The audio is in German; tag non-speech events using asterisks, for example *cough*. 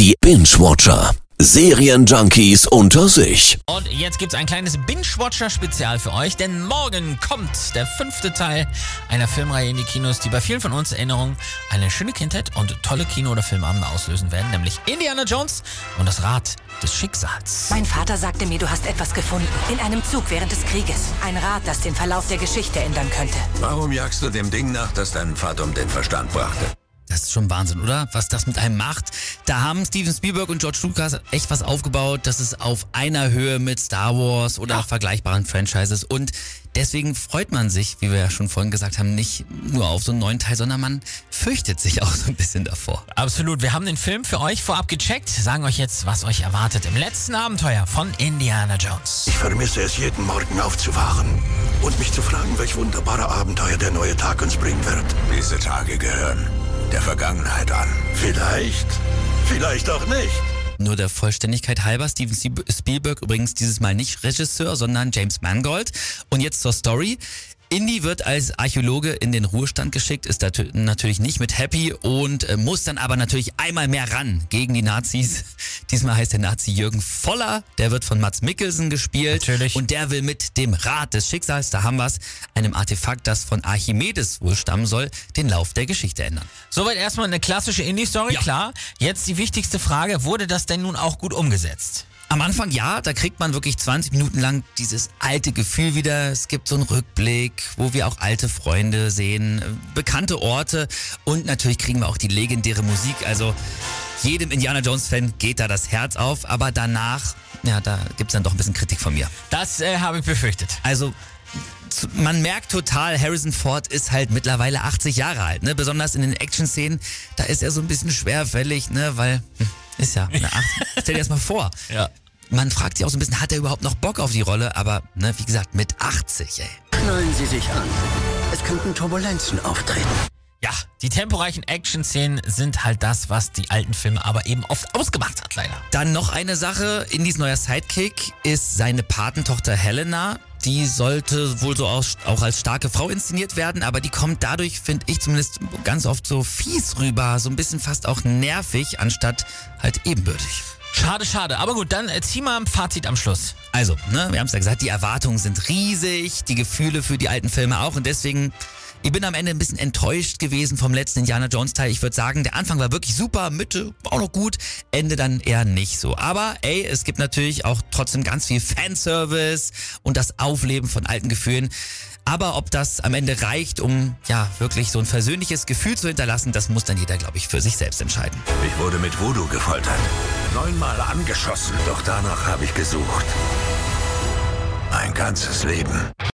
Die Binge-Watcher. Serienjunkies unter sich. Und jetzt gibt's ein kleines Binge-Watcher-Spezial für euch, denn morgen kommt der fünfte Teil einer Filmreihe in die Kinos, die bei vielen von uns Erinnerungen eine schöne Kindheit und tolle Kino- oder Filmabende auslösen werden, nämlich Indiana Jones und das Rad des Schicksals. Mein Vater sagte mir, du hast etwas gefunden. In einem Zug während des Krieges. Ein Rad, das den Verlauf der Geschichte ändern könnte. Warum jagst du dem Ding nach, das deinen Vater um den Verstand brachte? Das ist schon Wahnsinn, oder? Was das mit einem macht. Da haben Steven Spielberg und George Lucas echt was aufgebaut. Das ist auf einer Höhe mit Star Wars oder vergleichbaren Franchises. Und deswegen freut man sich, wie wir ja schon vorhin gesagt haben, nicht nur auf so einen neuen Teil, sondern man fürchtet sich auch so ein bisschen davor. Absolut. Wir haben den Film für euch vorab gecheckt, sagen euch jetzt, was euch erwartet im letzten Abenteuer von Indiana Jones. Ich vermisse es jeden Morgen aufzuwachen und mich zu fragen, welch wunderbare Abenteuer der neue Tag uns bringen wird. Diese Tage gehören der Vergangenheit an. Vielleicht, vielleicht auch nicht. Nur der Vollständigkeit halber, Steven Spielberg übrigens dieses Mal nicht Regisseur, sondern James Mangold. Und jetzt zur Story. Indy wird als Archäologe in den Ruhestand geschickt, ist natürlich nicht mit happy und äh, muss dann aber natürlich einmal mehr ran gegen die Nazis. *laughs* Diesmal heißt der Nazi Jürgen Voller, der wird von Mats Mikkelsen gespielt natürlich. und der will mit dem Rad des Schicksals, da haben wir's, einem Artefakt, das von Archimedes wohl stammen soll, den Lauf der Geschichte ändern. Soweit erstmal eine klassische Indie-Story, ja. klar. Jetzt die wichtigste Frage, wurde das denn nun auch gut umgesetzt? Am Anfang ja, da kriegt man wirklich 20 Minuten lang dieses alte Gefühl wieder. Es gibt so einen Rückblick, wo wir auch alte Freunde sehen, bekannte Orte und natürlich kriegen wir auch die legendäre Musik. Also jedem Indiana Jones-Fan geht da das Herz auf, aber danach, ja, da gibt's dann doch ein bisschen Kritik von mir. Das äh, habe ich befürchtet. Also man merkt total, Harrison Ford ist halt mittlerweile 80 Jahre alt, ne? Besonders in den Action-Szenen, da ist er so ein bisschen schwerfällig, ne? Weil, hm, ist ja eine 80. Stell dir das mal vor. *laughs* Ja. Man fragt sich auch so ein bisschen, hat er überhaupt noch Bock auf die Rolle? Aber, ne, wie gesagt, mit 80, ey. Schnallen Sie sich an. Es könnten Turbulenzen auftreten. Ja, die temporeichen Action-Szenen sind halt das, was die alten Filme aber eben oft ausgemacht hat, leider. Dann noch eine Sache, Indys neuer Sidekick ist seine Patentochter Helena. Die sollte wohl so auch als starke Frau inszeniert werden, aber die kommt dadurch, finde ich zumindest ganz oft so fies rüber, so ein bisschen fast auch nervig, anstatt halt ebenbürtig. Schade, schade. Aber gut, dann äh, zieh mal ein Fazit am Schluss. Also, ne, wir haben es ja gesagt, die Erwartungen sind riesig, die Gefühle für die alten Filme auch und deswegen ich bin am Ende ein bisschen enttäuscht gewesen vom letzten Indiana Jones Teil. Ich würde sagen, der Anfang war wirklich super, Mitte auch noch gut, Ende dann eher nicht so. Aber ey, es gibt natürlich auch trotzdem ganz viel Fanservice und das Aufleben von alten Gefühlen. Aber ob das am Ende reicht, um ja wirklich so ein versöhnliches Gefühl zu hinterlassen, das muss dann jeder, glaube ich, für sich selbst entscheiden. Ich wurde mit Voodoo gefoltert. Neunmal angeschossen, doch danach habe ich gesucht. Mein ganzes Leben.